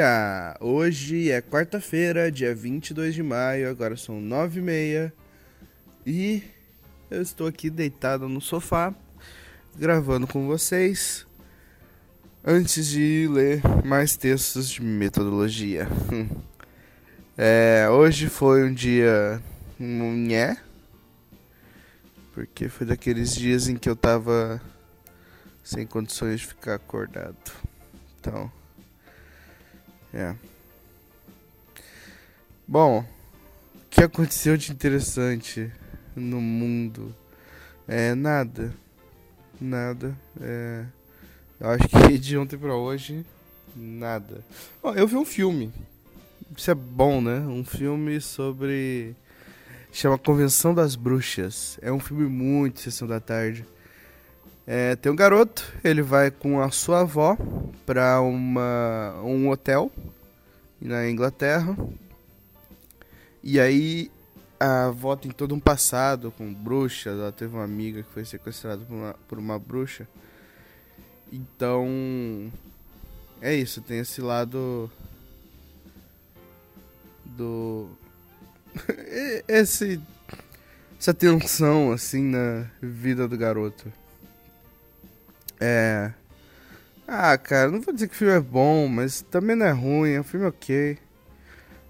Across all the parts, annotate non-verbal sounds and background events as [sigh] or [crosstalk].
dia! Hoje é quarta-feira, dia 22 de maio, agora são nove e meia e eu estou aqui deitado no sofá gravando com vocês antes de ler mais textos de metodologia. [laughs] é, hoje foi um dia nhé, porque foi daqueles dias em que eu tava sem condições de ficar acordado. Então, é. Bom, o que aconteceu de interessante no mundo? É nada. Nada. É, eu acho que [laughs] de ontem pra hoje, nada. Eu vi um filme. Isso é bom, né? Um filme sobre. Chama Convenção das Bruxas. É um filme muito sessão da tarde. É, tem um garoto, ele vai com a sua avó para um hotel na Inglaterra. E aí a avó tem todo um passado com bruxas, ela teve uma amiga que foi sequestrada por uma, por uma bruxa. Então é isso, tem esse lado do [laughs] esse essa tensão assim na vida do garoto. É. Ah, cara, não vou dizer que o filme é bom, mas também não é ruim, é um filme ok.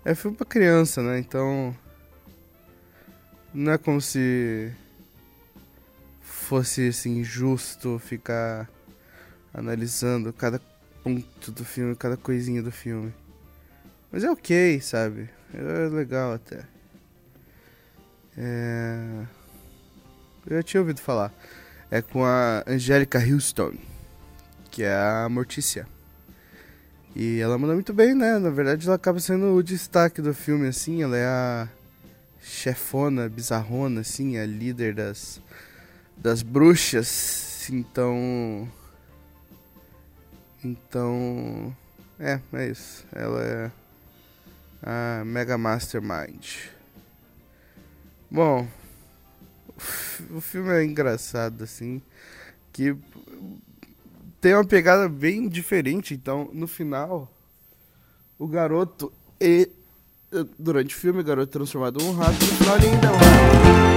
É filme pra criança, né? Então. Não é como se. fosse assim, justo ficar analisando cada ponto do filme, cada coisinha do filme. Mas é ok, sabe? É legal até. É. Eu já tinha ouvido falar é com a Angélica Houston, que é a Mortícia. E ela manda muito bem, né? Na verdade, ela acaba sendo o destaque do filme, assim. Ela é a chefona, bizarrona, assim, a líder das, das bruxas. Então. Então. É, é isso. Ela é a Mega Mastermind. Bom, o filme é engraçado, assim. Que tem uma pegada bem diferente. Então, no final, o garoto. E, durante o filme, o garoto é transformado em um rato. No final, ele ainda é um rato.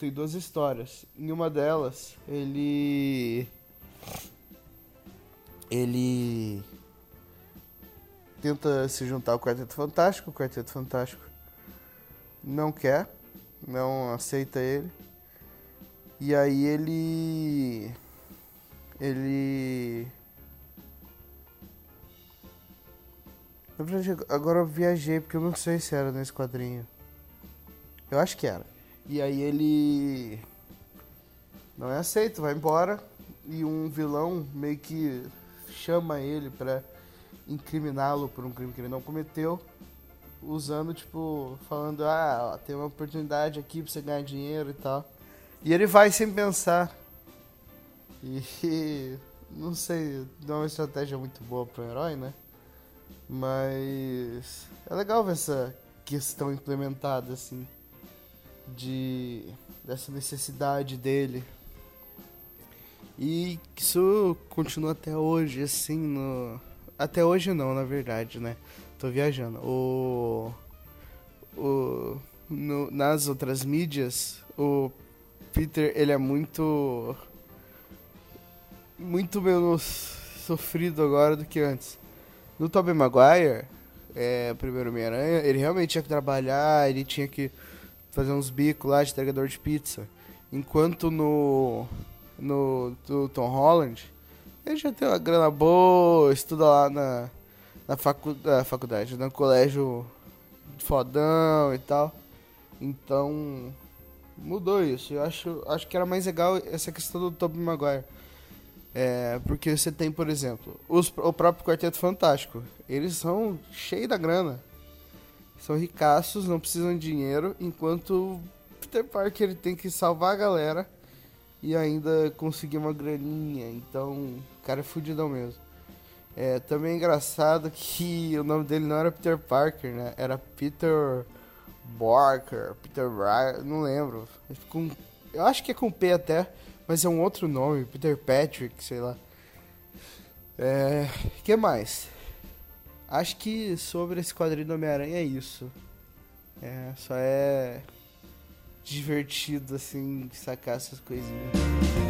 Quadrinho tem duas histórias. Em uma delas, ele. Ele. Tenta se juntar ao Quarteto Fantástico. O Quarteto Fantástico não quer, não aceita ele. E aí ele. Ele. Agora eu viajei porque eu não sei se era nesse quadrinho. Eu acho que era. E aí ele. Não é aceito, vai embora. E um vilão meio que chama ele pra incriminá-lo por um crime que ele não cometeu. Usando, tipo, falando: Ah, tem uma oportunidade aqui pra você ganhar dinheiro e tal. E ele vai sem pensar. E. [laughs] Não sei, não é uma estratégia muito boa pro herói, né? Mas é legal ver essa questão implementada assim de dessa necessidade dele. E isso continua até hoje assim no até hoje não, na verdade, né? Tô viajando. O o no, nas outras mídias, o Peter, ele é muito muito menos sofrido agora do que antes. No Tobey Maguire, é, primeiro Homem-Aranha, ele realmente tinha que trabalhar, ele tinha que fazer uns bicos lá de entregador de pizza. Enquanto no, no do Tom Holland, ele já tem uma grana boa, estuda lá na, na facu, na faculdade, no colégio fodão e tal. Então, mudou isso. Eu acho, acho que era mais legal essa questão do Tobey Maguire. É, porque você tem, por exemplo, os, o próprio Quarteto Fantástico. Eles são cheios da grana. São ricaços, não precisam de dinheiro, enquanto Peter Parker ele tem que salvar a galera e ainda conseguir uma graninha. Então, o cara é fudidão mesmo. É também é engraçado [laughs] que o nome dele não era Peter Parker, né? Era Peter Barker, Peter Ry, não lembro. Com, eu acho que é com P até. Mas é um outro nome, Peter Patrick, sei lá. É. que mais? Acho que sobre esse quadrinho do Homem-Aranha é isso. É, só é divertido assim sacar essas coisinhas.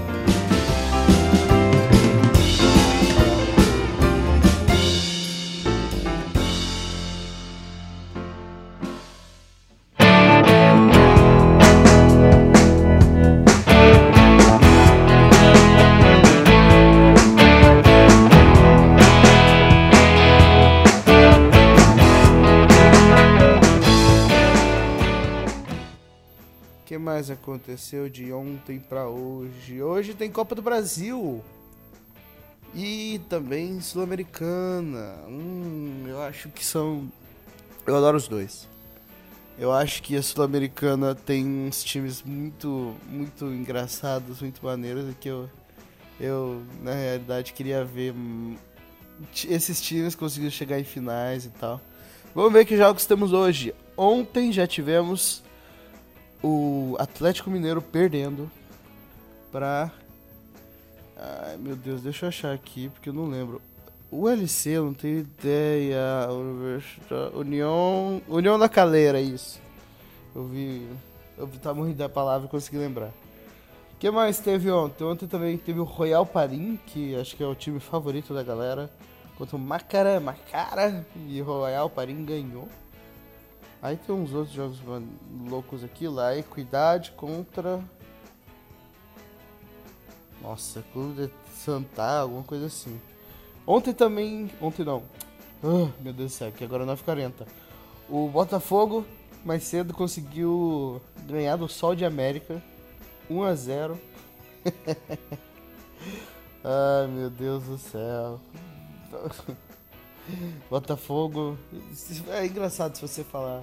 Mais aconteceu de ontem para hoje? Hoje tem Copa do Brasil. E também Sul-Americana. Hum, eu acho que são. Eu adoro os dois. Eu acho que a Sul-Americana tem uns times muito, muito engraçados, muito maneiros. Que eu, eu, na realidade, queria ver esses times conseguindo chegar em finais e tal. Vamos ver que jogos temos hoje. Ontem já tivemos o Atlético Mineiro perdendo pra. Ai meu Deus, deixa eu achar aqui porque eu não lembro. O LC, eu não tenho ideia. União. União da Caleira, isso. Eu vi. Eu tava morrendo da palavra e consegui lembrar. O que mais teve ontem? Ontem também teve o Royal Parim, que acho que é o time favorito da galera. Contra o Macara, Macara. E Royal Parim ganhou. Aí tem uns outros jogos loucos aqui, lá, Equidade contra. Nossa, Clube de Santa, alguma coisa assim. Ontem também. Ontem não. Oh, meu Deus do céu, que agora é 9h40. O Botafogo mais cedo conseguiu ganhar do Sol de América 1 a 0 [laughs] Ai meu Deus do céu. [laughs] Botafogo. É engraçado se você falar.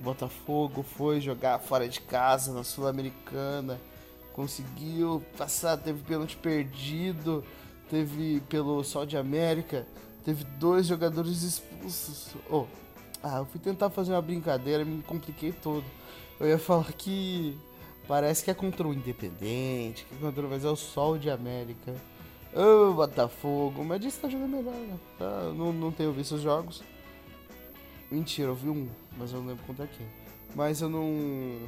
Botafogo foi jogar fora de casa na Sul-Americana, conseguiu passar, teve pênalti perdido, teve pelo Sol de América, teve dois jogadores expulsos. Oh, ah, eu fui tentar fazer uma brincadeira, me compliquei todo. Eu ia falar que parece que é contra o Independente, que é contra, mas é o Sol de América. Ô, oh, Botafogo, mas disse que tá jogando melhor, né? Tá, não, não tenho visto os jogos. Mentira, eu vi um, mas eu não lembro contra quem. Mas eu não.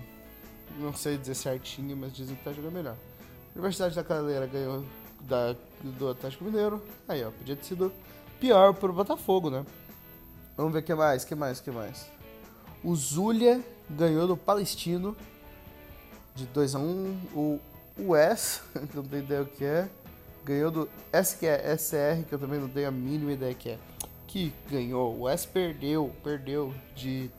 Não sei dizer certinho, mas dizem que tá jogando melhor. Universidade da Calera ganhou da, do Atlético Mineiro. Aí, ó, podia ter sido pior pro Botafogo, né? Vamos ver o que mais, que mais, que mais. O Zulia ganhou do Palestino de 2 a 1 um. O eu [laughs] não tenho ideia o que é, ganhou do SQSR, que eu também não tenho a mínima ideia que é. Que ganhou. O S perdeu, perdeu de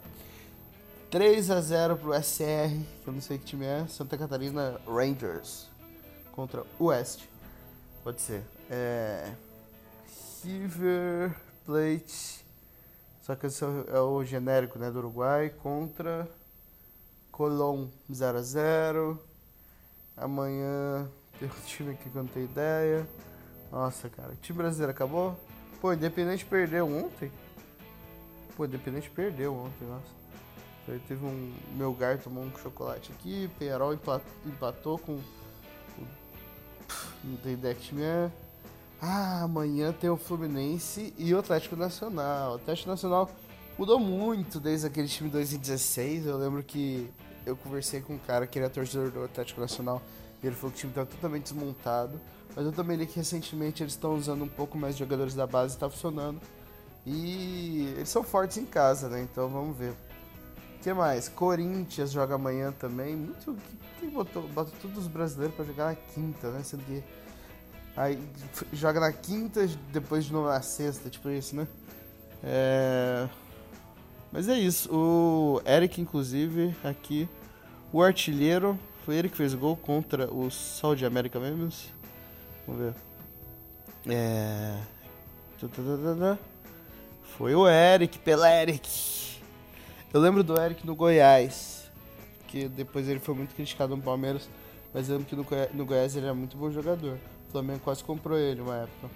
3 a 0 pro SR, que eu não sei que time é, Santa Catarina Rangers contra o West. Pode ser. É. River Plate. Só que esse é o genérico né, do Uruguai contra Colón 0 a 0 Amanhã tem um time aqui que eu não tenho ideia. Nossa, cara. O time brasileiro acabou? Pô, Independente perdeu ontem. Pô, Independente perdeu ontem, nossa. Aí teve um. Meu gar tomou um chocolate aqui. Penharol empatou com. Não tem ideia que time é. Ah, amanhã tem o Fluminense e o Atlético Nacional. O Atlético Nacional mudou muito desde aquele time 2016. Eu lembro que eu conversei com um cara que era torcedor do Atlético Nacional ele falou que o time estava totalmente desmontado. Mas eu também li que recentemente eles estão usando um pouco mais de jogadores da base está funcionando. E eles são fortes em casa, né? Então vamos ver. O que mais? Corinthians joga amanhã também. Muito. Quem botou, botou todos os brasileiros para jogar na quinta, né? Sendo que. Aí joga na quinta, depois de novo na sexta, tipo isso, né? É. Mas é isso. O Eric, inclusive, aqui, o artilheiro, foi ele que fez gol contra o Sol de América Members. Vamos ver. É. Foi o Eric, pela Eric. Eu lembro do Eric no Goiás, que depois ele foi muito criticado no Palmeiras, mas lembro que no, no Goiás ele era muito bom jogador. O Flamengo quase comprou ele uma época.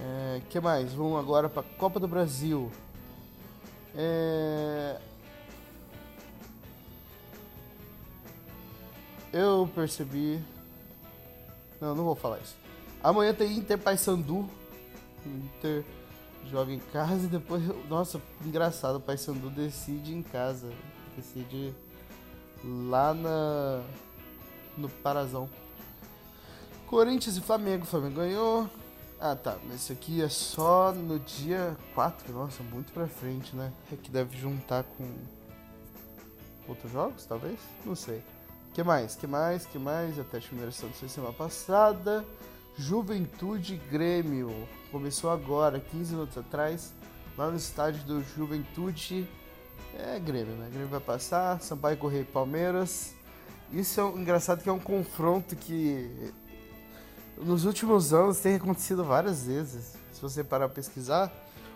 É, que mais? Vamos agora para Copa do Brasil. É... Eu percebi. Não, não vou falar isso. Amanhã tem Inter Paysandu. Inter joga em casa e depois. Nossa, engraçado. O Paysandu decide em casa. Decide lá na. No Parazão. Corinthians e Flamengo. O Flamengo ganhou. Ah, tá. Mas isso aqui é só no dia 4. Nossa, muito pra frente, né? É que deve juntar com outros jogos, talvez? Não sei. Que mais? que mais? que mais? Até Mineiro Santos semana passada. Juventude Grêmio. Começou agora, 15 minutos atrás. Lá no estádio do Juventude. É Grêmio, né? Grêmio vai passar. Sampaio Correio Palmeiras. Isso é um, engraçado que é um confronto que nos últimos anos tem acontecido várias vezes. Se você parar pra pesquisar,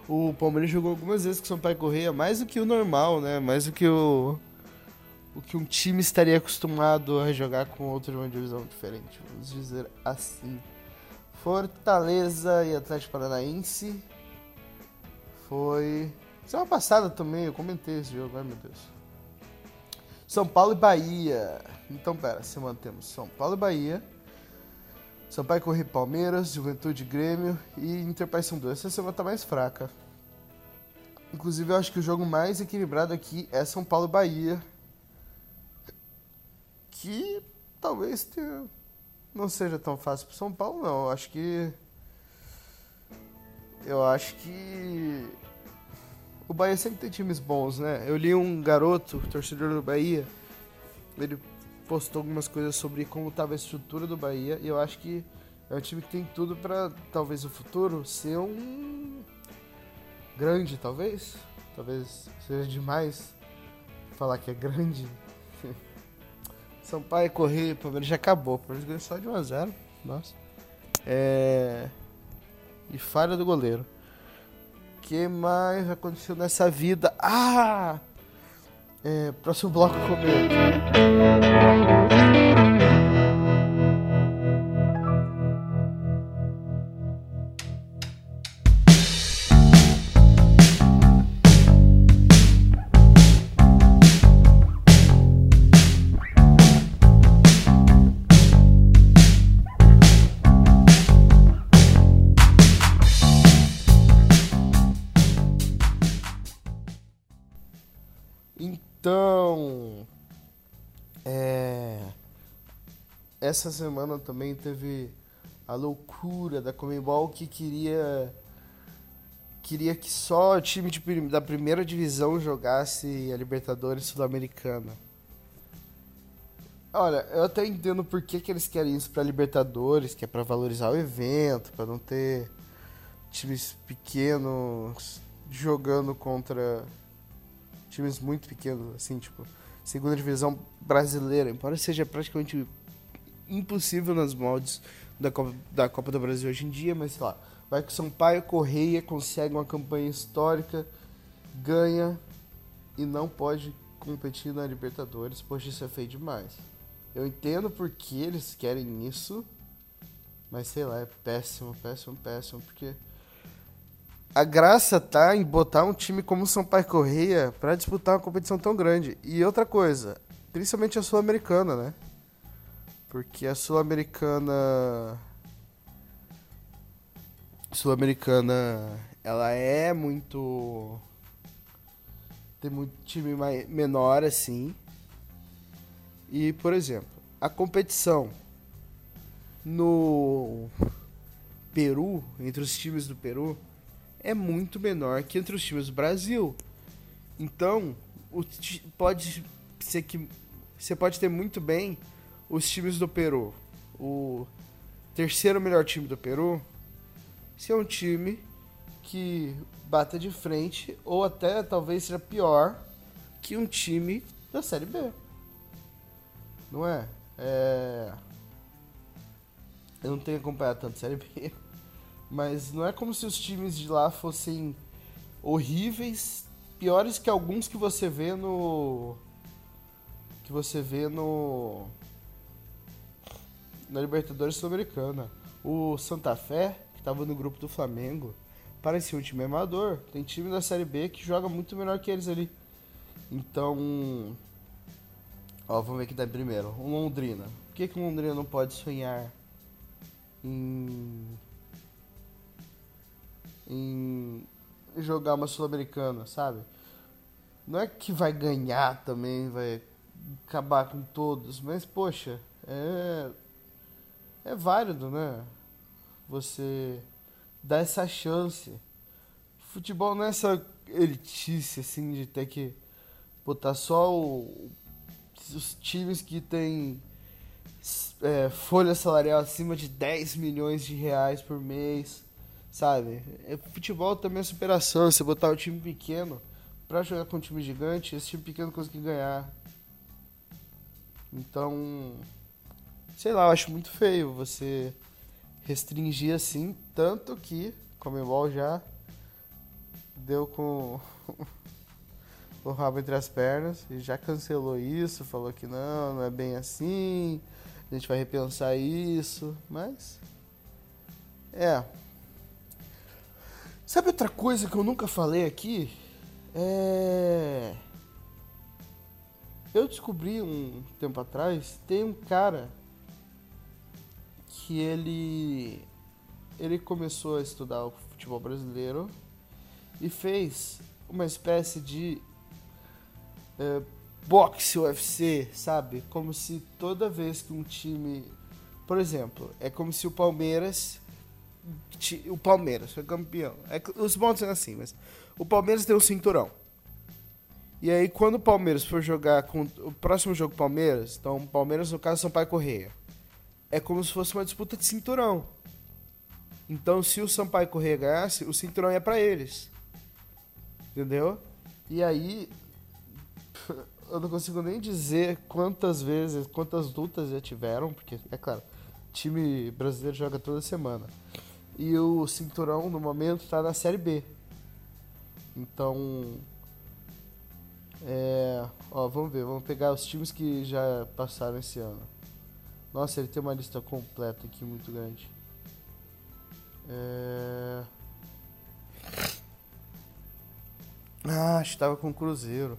o Palmeiras jogou algumas vezes com o Sampaio Correia, mais do que o normal, né? Mais do que o, o que um time estaria acostumado a jogar com outro de uma divisão diferente, vamos dizer assim. Fortaleza e Atlético Paranaense foi semana passada também, eu comentei esse jogo, ai meu Deus. São Paulo e Bahia. Então, pera, se mantemos São Paulo e Bahia. Sampaio Correio Palmeiras, Juventude Grêmio e Inter Paysandu. Essa semana tá mais fraca. Inclusive eu acho que o jogo mais equilibrado aqui é São Paulo Bahia. Que talvez não seja tão fácil para São Paulo não. Eu acho que eu acho que o Bahia sempre tem times bons, né? Eu li um garoto, torcedor do Bahia, ele postou algumas coisas sobre como estava a estrutura do Bahia e eu acho que é um time que tem tudo para talvez o futuro ser um grande, talvez. Talvez seja demais falar que é grande. Sampaio correr, Palmeiras já acabou. O Palmeiras ganhou só de 1 a 0. Nossa. É... E falha do goleiro. Que mais aconteceu nessa vida? Ah! É, próximo bloco comigo. Essa semana também teve a loucura da Comembol que queria queria que só o time de, da primeira divisão jogasse a Libertadores Sul-Americana. Olha, eu até entendo por que, que eles querem isso para Libertadores, que é para valorizar o evento, para não ter times pequenos jogando contra times muito pequenos, assim, tipo, segunda divisão brasileira, embora seja praticamente impossível nas moldes da Copa, da Copa do Brasil hoje em dia, mas sei lá, vai que o Sampaio Correia consegue uma campanha histórica, ganha e não pode competir na Libertadores, poxa, isso é feio demais. Eu entendo porque eles querem isso, mas sei lá, é péssimo, péssimo, péssimo, porque a graça tá em botar um time como o Sampaio Correia para disputar uma competição tão grande. E outra coisa, principalmente a Sul-Americana, né? Porque a Sul-Americana Sul-Americana, ela é muito tem muito time mais, menor assim. E, por exemplo, a competição no Peru, entre os times do Peru, é muito menor que entre os times do Brasil. Então, o, pode ser que você pode ter muito bem os times do Peru. O terceiro melhor time do Peru ser um time que bata de frente ou até talvez seja pior que um time da Série B. Não é? é... Eu não tenho acompanhado tanto a Série B. [laughs] Mas não é como se os times de lá fossem horríveis, piores que alguns que você vê no que você vê no na Libertadores Sul-Americana. O Santa Fé, que estava no grupo do Flamengo, parecia um time amador. Tem time da Série B que joga muito melhor que eles ali. Então, ó, vamos ver aqui da primeiro. O Londrina. Por que, que o Londrina não pode sonhar em em jogar uma Sul-Americana, sabe? Não é que vai ganhar também, vai acabar com todos, mas poxa, é é válido, né? Você dá essa chance. Futebol não é essa elitice assim de ter que botar só o, os times que tem é, folha salarial acima de 10 milhões de reais por mês sabe? É, futebol também é superação, você botar o time pequeno para jogar com um time gigante, esse time pequeno conseguir ganhar. Então, sei lá, eu acho muito feio você restringir assim, tanto que Comebol já deu com [laughs] o rabo entre as pernas e já cancelou isso, falou que não, não é bem assim, a gente vai repensar isso, mas é, Sabe outra coisa que eu nunca falei aqui? É. Eu descobri um tempo atrás, tem um cara que ele ele começou a estudar o futebol brasileiro e fez uma espécie de é, boxe UFC, sabe? Como se toda vez que um time, por exemplo, é como se o Palmeiras o Palmeiras foi campeão. É, os pontos são assim, mas o Palmeiras tem um cinturão. E aí, quando o Palmeiras for jogar com o próximo jogo Palmeiras, então Palmeiras, no caso, Sampaio Correia, é como se fosse uma disputa de cinturão. Então, se o Sampaio Correia ganhasse, o cinturão ia para eles. Entendeu? E aí, [laughs] eu não consigo nem dizer quantas vezes, quantas lutas já tiveram, porque, é claro, time brasileiro joga toda semana. E o Cinturão, no momento, está na Série B. Então. É. Ó, vamos ver, vamos pegar os times que já passaram esse ano. Nossa, ele tem uma lista completa aqui muito grande. É. Ah, estava com o Cruzeiro.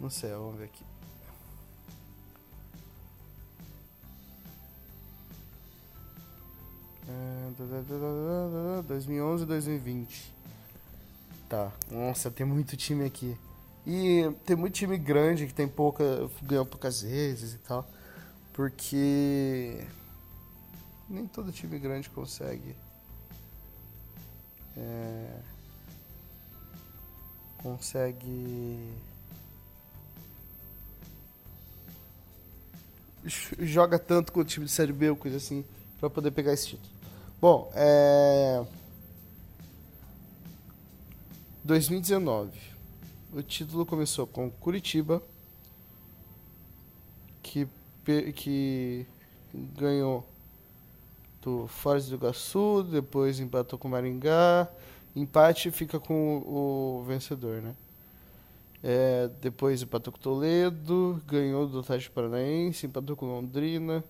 Não sei, vamos ver aqui. 2011 e 2020. Tá. Nossa, tem muito time aqui. E tem muito time grande que tem pouca. ganhou poucas vezes e tal. Porque nem todo time grande consegue. É, consegue. Joga tanto com o time de Série B ou coisa assim, pra poder pegar esse título. Bom, é. 2019. O título começou com Curitiba, que, ganhou do Foz do Iguaçu, depois empatou com o Maringá. Empate fica com o, vencedor, né? É, depois empatou com Toledo, ganhou do Atlético Paranaense, empatou com Londrina.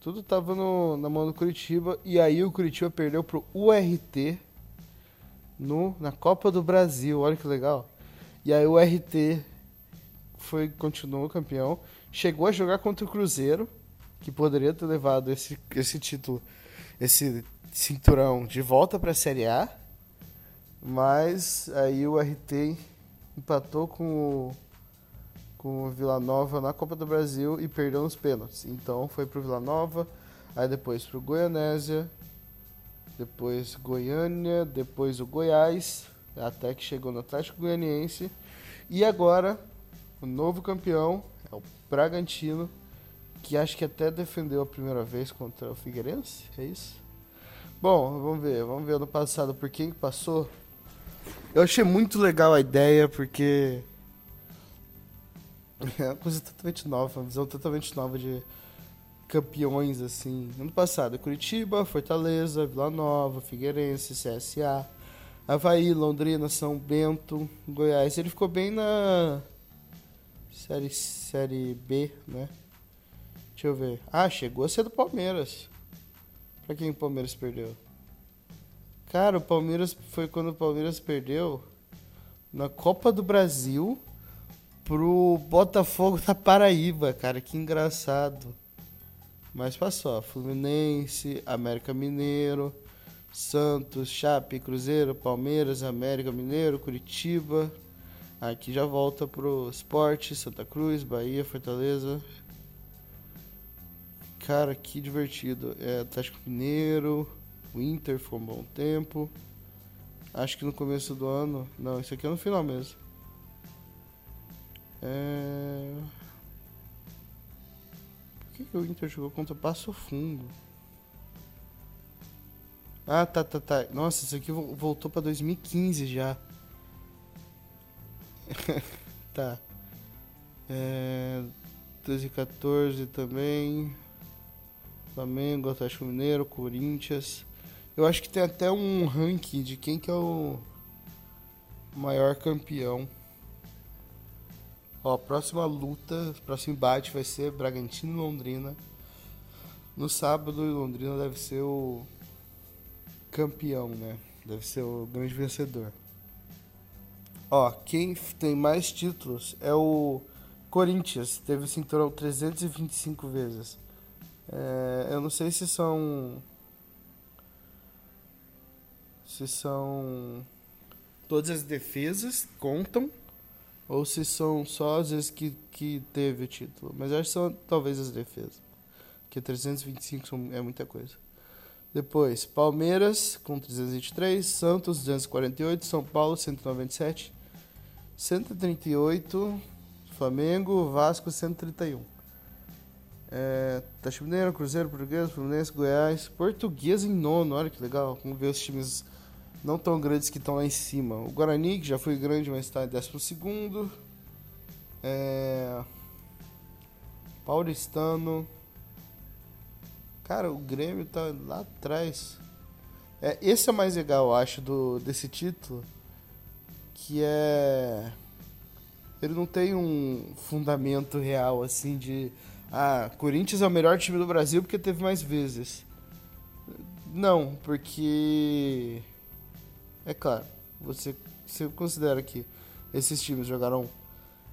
Tudo tava no, na mão do Curitiba. E aí o Curitiba perdeu pro URT no, na Copa do Brasil. Olha que legal. E aí o RT foi, continuou campeão. Chegou a jogar contra o Cruzeiro, que poderia ter levado esse, esse título, esse cinturão de volta para a Série A. Mas aí o RT empatou com o, com o Vila Nova na Copa do Brasil e perdeu nos pênaltis. Então foi pro Vila Nova, aí depois pro Goianésia, depois Goiânia, depois o Goiás, até que chegou no Atlético Goianiense. E agora, o novo campeão é o Bragantino, que acho que até defendeu a primeira vez contra o Figueirense, é isso? Bom, vamos ver, vamos ver ano passado por quem passou. Eu achei muito legal a ideia, porque [laughs] é uma coisa totalmente nova, uma visão totalmente nova de campeões, assim. Ano passado, Curitiba, Fortaleza, Vila Nova, Figueirense, CSA, Havaí, Londrina, São Bento, Goiás. Ele ficou bem na série, série B, né? Deixa eu ver. Ah, chegou a ser do Palmeiras. Pra quem o Palmeiras perdeu? Cara, o Palmeiras foi quando o Palmeiras perdeu na Copa do Brasil pro Botafogo da Paraíba, cara. Que engraçado. Mas passou. Fluminense, América Mineiro. Santos, Chape, Cruzeiro, Palmeiras, América Mineiro, Curitiba. Aqui já volta pro esporte, Santa Cruz, Bahia, Fortaleza. Cara, que divertido. É Atlético Mineiro, o Inter foi um bom tempo. Acho que no começo do ano. Não, isso aqui é no final mesmo. É... Por que, que o Inter jogou contra Passo Fundo? Ah, tá, tá, tá. Nossa, isso aqui voltou pra 2015 já. [laughs] tá. É, 2014 também. Flamengo, Atlético Mineiro, Corinthians. Eu acho que tem até um ranking de quem que é o maior campeão. Ó, a próxima luta, próximo embate vai ser Bragantino e Londrina. No sábado, Londrina deve ser o campeão, né? Deve ser o grande vencedor. Ó, quem tem mais títulos é o Corinthians. Teve o cinturão 325 vezes. É, eu não sei se são. Se são. Todas as defesas contam. Ou se são só as vezes que, que teve o título. Mas acho que são talvez as defesas. Porque 325 são, é muita coisa. Depois, Palmeiras com 323, Santos 248, São Paulo 197, 138, Flamengo, Vasco 131. É, Taxa Mineiro, Cruzeiro, Português, Fluminense, Goiás, Português em nono, olha que legal. Vamos ver os times não tão grandes que estão lá em cima. O Guarani, que já foi grande, mas está em décimo segundo. É, Paulistano, Cara, o Grêmio tá lá atrás. É, esse é o mais legal, eu acho, do, desse título. Que é. Ele não tem um fundamento real, assim, de. Ah, Corinthians é o melhor time do Brasil porque teve mais vezes. Não, porque. É claro, você, você considera que esses times jogaram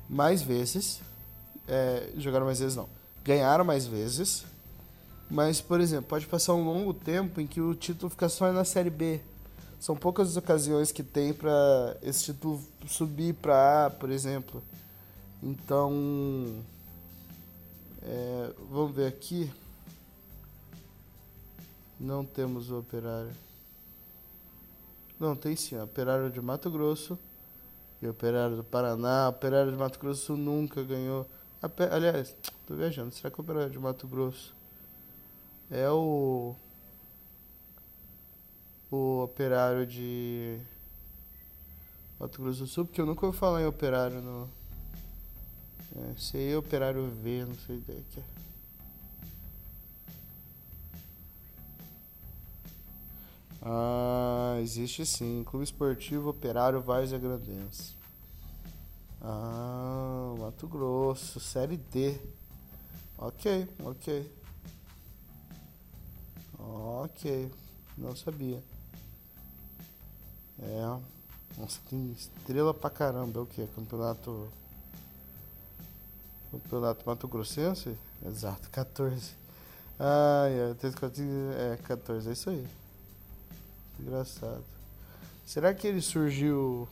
mais vezes. É, jogaram mais vezes, não. Ganharam mais vezes mas, por exemplo, pode passar um longo tempo em que o título fica só na Série B. São poucas as ocasiões que tem para esse título subir para A, por exemplo. Então, é, vamos ver aqui. Não temos o operário. Não, tem sim. Operário de Mato Grosso e Operário do Paraná. Operário de Mato Grosso nunca ganhou. Aliás, tô viajando. Será que o Operário de Mato Grosso é o. O Operário de. Mato Grosso do Sul? Porque eu nunca ouvi falar em Operário no. É, sei Operário V, não sei ideia que é. Ah, existe sim. Clube Esportivo Operário Várzea Grandense. Ah, Mato Grosso, Série D. Ok, ok. Ok, não sabia. É. Nossa, tem estrela pra caramba. É o que? Campeonato. Campeonato Mato Grossense? Exato, 14. Ah, é, é 14, é isso aí. Engraçado. Será que ele surgiu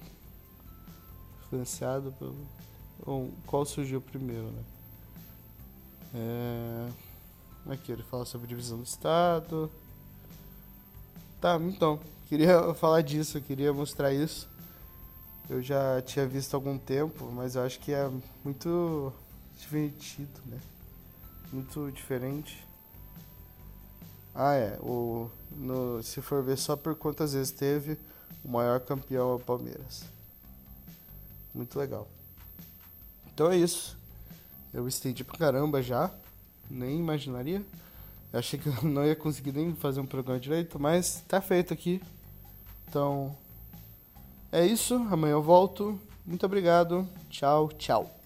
influenciado pelo. Qual surgiu primeiro, né? É... Aqui ele fala sobre divisão do Estado. Tá, então. Queria [laughs] falar disso, queria mostrar isso. Eu já tinha visto há algum tempo, mas eu acho que é muito divertido, né? Muito diferente. Ah, é. O, no, se for ver só por quantas vezes teve, o maior campeão é o Palmeiras. Muito legal. Então é isso. Eu estendi pra caramba já. Nem imaginaria. Eu achei que eu [laughs] não ia conseguir nem fazer um programa direito, mas tá feito aqui. Então é isso. Amanhã eu volto. Muito obrigado. Tchau, tchau.